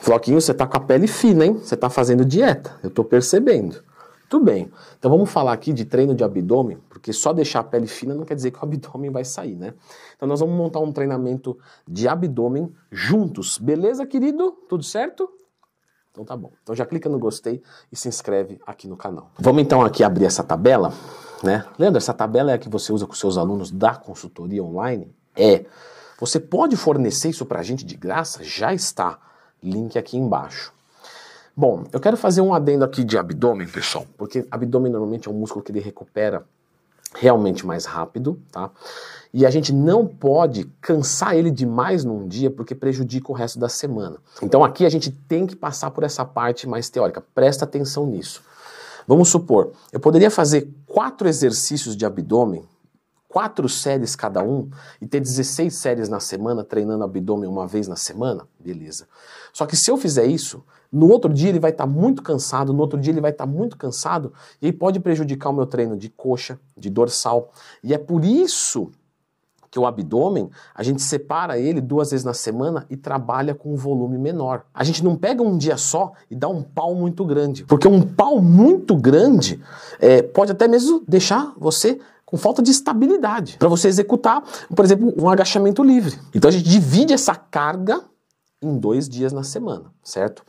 Floquinho, você tá com a pele fina, hein? Você tá fazendo dieta. Eu tô percebendo. Tudo bem. Então vamos falar aqui de treino de abdômen, porque só deixar a pele fina não quer dizer que o abdômen vai sair, né? Então nós vamos montar um treinamento de abdômen juntos. Beleza, querido? Tudo certo? Então tá bom. Então já clica no gostei e se inscreve aqui no canal. Vamos então aqui abrir essa tabela, né? Leandro, essa tabela é a que você usa com seus alunos da consultoria online? É. Você pode fornecer isso pra gente de graça? Já está. Link aqui embaixo. Bom, eu quero fazer um adendo aqui de abdômen, pessoal, porque abdômen normalmente é um músculo que ele recupera realmente mais rápido, tá? E a gente não pode cansar ele demais num dia porque prejudica o resto da semana. Então aqui a gente tem que passar por essa parte mais teórica. Presta atenção nisso. Vamos supor, eu poderia fazer quatro exercícios de abdômen, quatro séries cada um, e ter 16 séries na semana treinando abdômen uma vez na semana? Beleza. Só que se eu fizer isso, no outro dia ele vai estar tá muito cansado, no outro dia ele vai estar tá muito cansado, e aí pode prejudicar o meu treino de coxa, de dorsal. E é por isso que o abdômen, a gente separa ele duas vezes na semana e trabalha com um volume menor. A gente não pega um dia só e dá um pau muito grande, porque um pau muito grande é, pode até mesmo deixar você com falta de estabilidade para você executar, por exemplo, um agachamento livre. Então a gente divide essa carga em dois dias na semana, certo?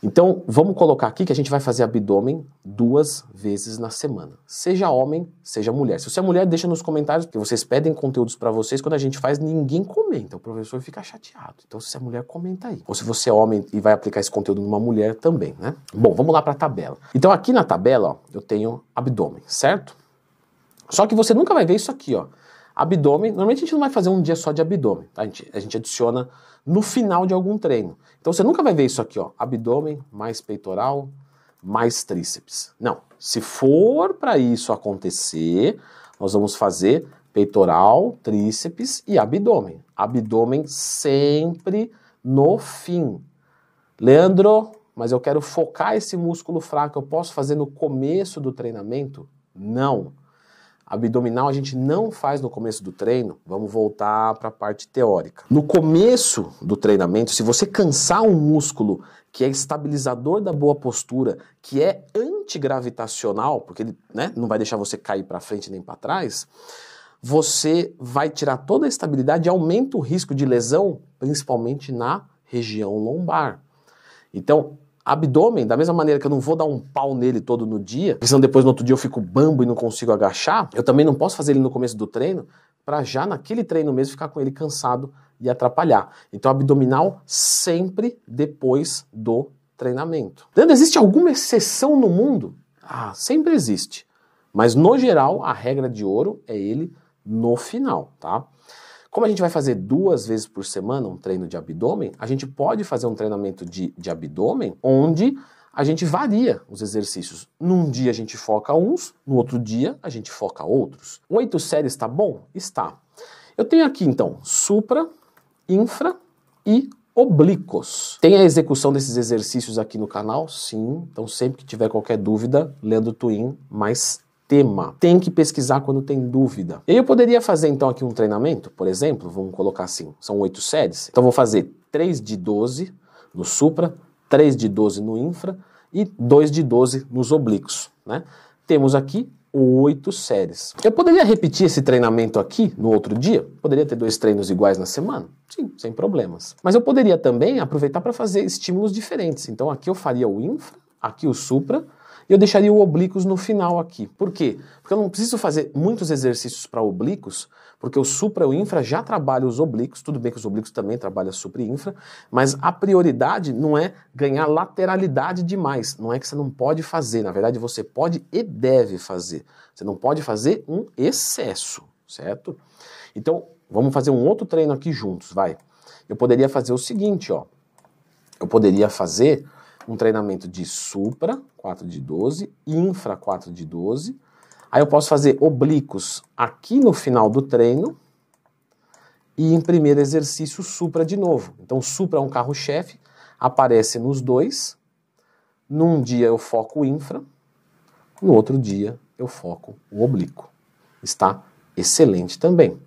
Então, vamos colocar aqui que a gente vai fazer abdômen duas vezes na semana. Seja homem, seja mulher. Se você é mulher, deixa nos comentários, que vocês pedem conteúdos para vocês. Quando a gente faz, ninguém comenta. O professor fica chateado. Então, se você é mulher, comenta aí. Ou se você é homem e vai aplicar esse conteúdo numa mulher também, né? Bom, vamos lá para a tabela. Então, aqui na tabela, ó, eu tenho abdômen, certo? Só que você nunca vai ver isso aqui, ó. Abdômen, normalmente a gente não vai fazer um dia só de abdômen, tá? a, gente, a gente adiciona no final de algum treino. Então você nunca vai ver isso aqui, ó, abdômen mais peitoral mais tríceps. Não, se for para isso acontecer, nós vamos fazer peitoral, tríceps e abdômen. Abdômen sempre no fim. Leandro, mas eu quero focar esse músculo fraco, eu posso fazer no começo do treinamento? Não. Abdominal a gente não faz no começo do treino. Vamos voltar para a parte teórica. No começo do treinamento, se você cansar um músculo que é estabilizador da boa postura, que é antigravitacional, porque ele né, não vai deixar você cair para frente nem para trás, você vai tirar toda a estabilidade e aumenta o risco de lesão, principalmente na região lombar. Então, abdômen, da mesma maneira que eu não vou dar um pau nele todo no dia, porque senão depois no outro dia eu fico bambo e não consigo agachar, eu também não posso fazer ele no começo do treino, para já naquele treino mesmo ficar com ele cansado e atrapalhar. Então, abdominal sempre depois do treinamento. Leandro, existe alguma exceção no mundo? Ah, sempre existe. Mas no geral, a regra de ouro é ele no final, tá? Como a gente vai fazer duas vezes por semana um treino de abdômen, a gente pode fazer um treinamento de, de abdômen onde a gente varia os exercícios. Num dia a gente foca uns, no outro dia a gente foca outros. Oito séries está bom? Está. Eu tenho aqui então supra, infra e oblíquos. Tem a execução desses exercícios aqui no canal? Sim. Então sempre que tiver qualquer dúvida, Leandro Twin mais tema. Tem que pesquisar quando tem dúvida. E eu poderia fazer então aqui um treinamento, por exemplo, vamos colocar assim, são oito séries. Então vou fazer 3 de 12 no supra, 3 de 12 no infra e 2 de 12 nos oblíquos, né? Temos aqui oito séries. Eu poderia repetir esse treinamento aqui no outro dia? Poderia ter dois treinos iguais na semana? Sim, sem problemas. Mas eu poderia também aproveitar para fazer estímulos diferentes. Então aqui eu faria o infra, aqui o supra, e eu deixaria o oblíquos no final aqui. Por quê? Porque eu não preciso fazer muitos exercícios para oblíquos, porque o supra e o infra já trabalham os oblíquos, tudo bem que os oblíquos também trabalham supra e infra, mas a prioridade não é ganhar lateralidade demais, não é que você não pode fazer, na verdade você pode e deve fazer. Você não pode fazer um excesso, certo? Então, vamos fazer um outro treino aqui juntos, vai. Eu poderia fazer o seguinte, ó. Eu poderia fazer um treinamento de supra, 4 de 12, infra, 4 de 12. Aí eu posso fazer oblíquos aqui no final do treino e em primeiro exercício supra de novo. Então supra é um carro-chefe, aparece nos dois. Num dia eu foco o infra, no outro dia eu foco o oblíquo. Está excelente também.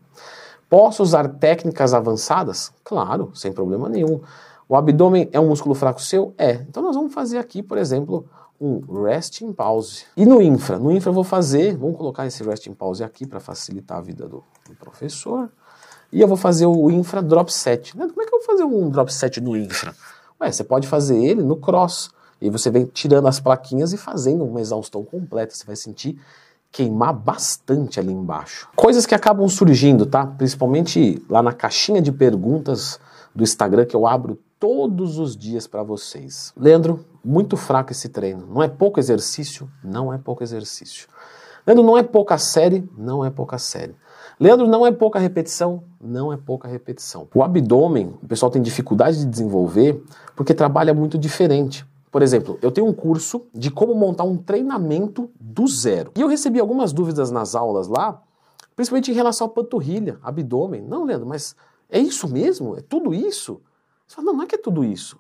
Posso usar técnicas avançadas? Claro, sem problema nenhum. O abdômen é um músculo fraco seu? É. Então nós vamos fazer aqui, por exemplo, um resting pause. E no infra? No infra eu vou fazer, vamos colocar esse resting pause aqui para facilitar a vida do, do, professor. E eu vou fazer o infra drop set. Né? Como é que eu vou fazer um drop set no infra? Ué, você pode fazer ele no cross. E você vem tirando as plaquinhas e fazendo uma exaustão completa. Você vai sentir queimar bastante ali embaixo. Coisas que acabam surgindo, tá? Principalmente lá na caixinha de perguntas do Instagram que eu abro todos os dias para vocês. Leandro, muito fraco esse treino. Não é pouco exercício? Não é pouco exercício. Leandro, não é pouca série? Não é pouca série. Leandro, não é pouca repetição? Não é pouca repetição. O abdômen, o pessoal tem dificuldade de desenvolver porque trabalha muito diferente. Por exemplo, eu tenho um curso de como montar um treinamento do zero. E eu recebi algumas dúvidas nas aulas lá, principalmente em relação à panturrilha, abdômen. Não, Leandro, mas é isso mesmo? É tudo isso? Você fala, não, não é que é tudo isso.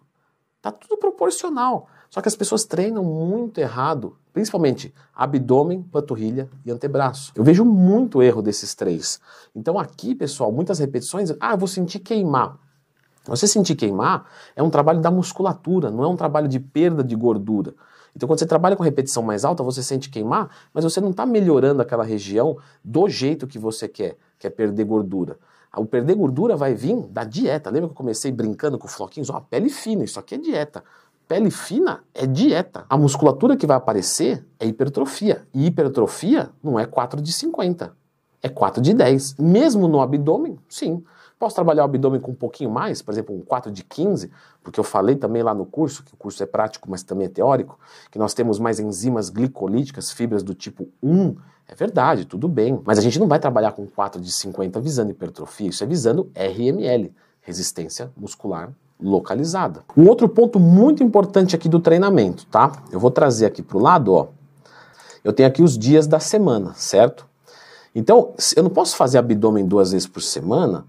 Tá tudo proporcional. Só que as pessoas treinam muito errado, principalmente abdômen, panturrilha e antebraço. Eu vejo muito erro desses três. Então aqui, pessoal, muitas repetições, ah, eu vou sentir queimar. Você sentir queimar é um trabalho da musculatura, não é um trabalho de perda de gordura. Então, quando você trabalha com repetição mais alta, você sente queimar, mas você não está melhorando aquela região do jeito que você quer, que é perder gordura. O perder gordura vai vir da dieta. Lembra que eu comecei brincando com floquinhos? Ó, pele fina, isso aqui é dieta. Pele fina é dieta. A musculatura que vai aparecer é hipertrofia. E hipertrofia não é 4 de 50, é 4 de 10. Mesmo no abdômen, sim. Posso trabalhar o abdômen com um pouquinho mais, por exemplo, um 4 de 15, porque eu falei também lá no curso, que o curso é prático, mas também é teórico, que nós temos mais enzimas glicolíticas, fibras do tipo 1. É verdade, tudo bem. Mas a gente não vai trabalhar com 4 de 50 visando hipertrofia, isso é visando RML, resistência muscular localizada. Um outro ponto muito importante aqui do treinamento, tá? Eu vou trazer aqui para o lado, ó. Eu tenho aqui os dias da semana, certo? Então, eu não posso fazer abdômen duas vezes por semana,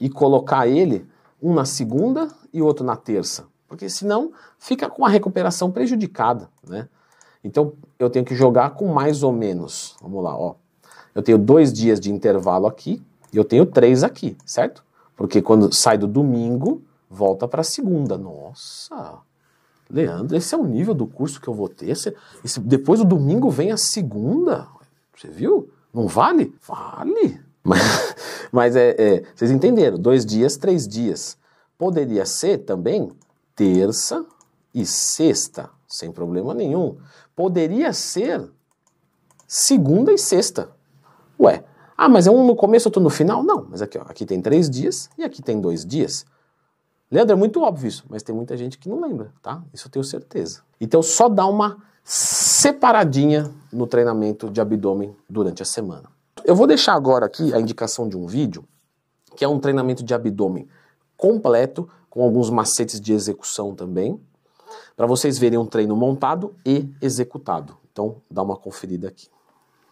e colocar ele um na segunda e outro na terça, porque senão fica com a recuperação prejudicada, né? Então eu tenho que jogar com mais ou menos. Vamos lá, ó. Eu tenho dois dias de intervalo aqui e eu tenho três aqui, certo? Porque quando sai do domingo, volta para segunda. Nossa! Leandro, esse é o nível do curso que eu vou ter. Esse, esse, depois do domingo vem a segunda. Você viu? Não vale? Vale. Mas, mas é, é, vocês entenderam, dois dias, três dias. Poderia ser também terça e sexta, sem problema nenhum. Poderia ser segunda e sexta. Ué, ah, mas é um no começo, outro no final? Não, mas aqui, ó, aqui tem três dias e aqui tem dois dias. Leandro, é muito óbvio isso, mas tem muita gente que não lembra, tá? Isso eu tenho certeza. Então só dá uma separadinha no treinamento de abdômen durante a semana. Eu vou deixar agora aqui a indicação de um vídeo, que é um treinamento de abdômen completo, com alguns macetes de execução também, para vocês verem um treino montado e executado. Então, dá uma conferida aqui.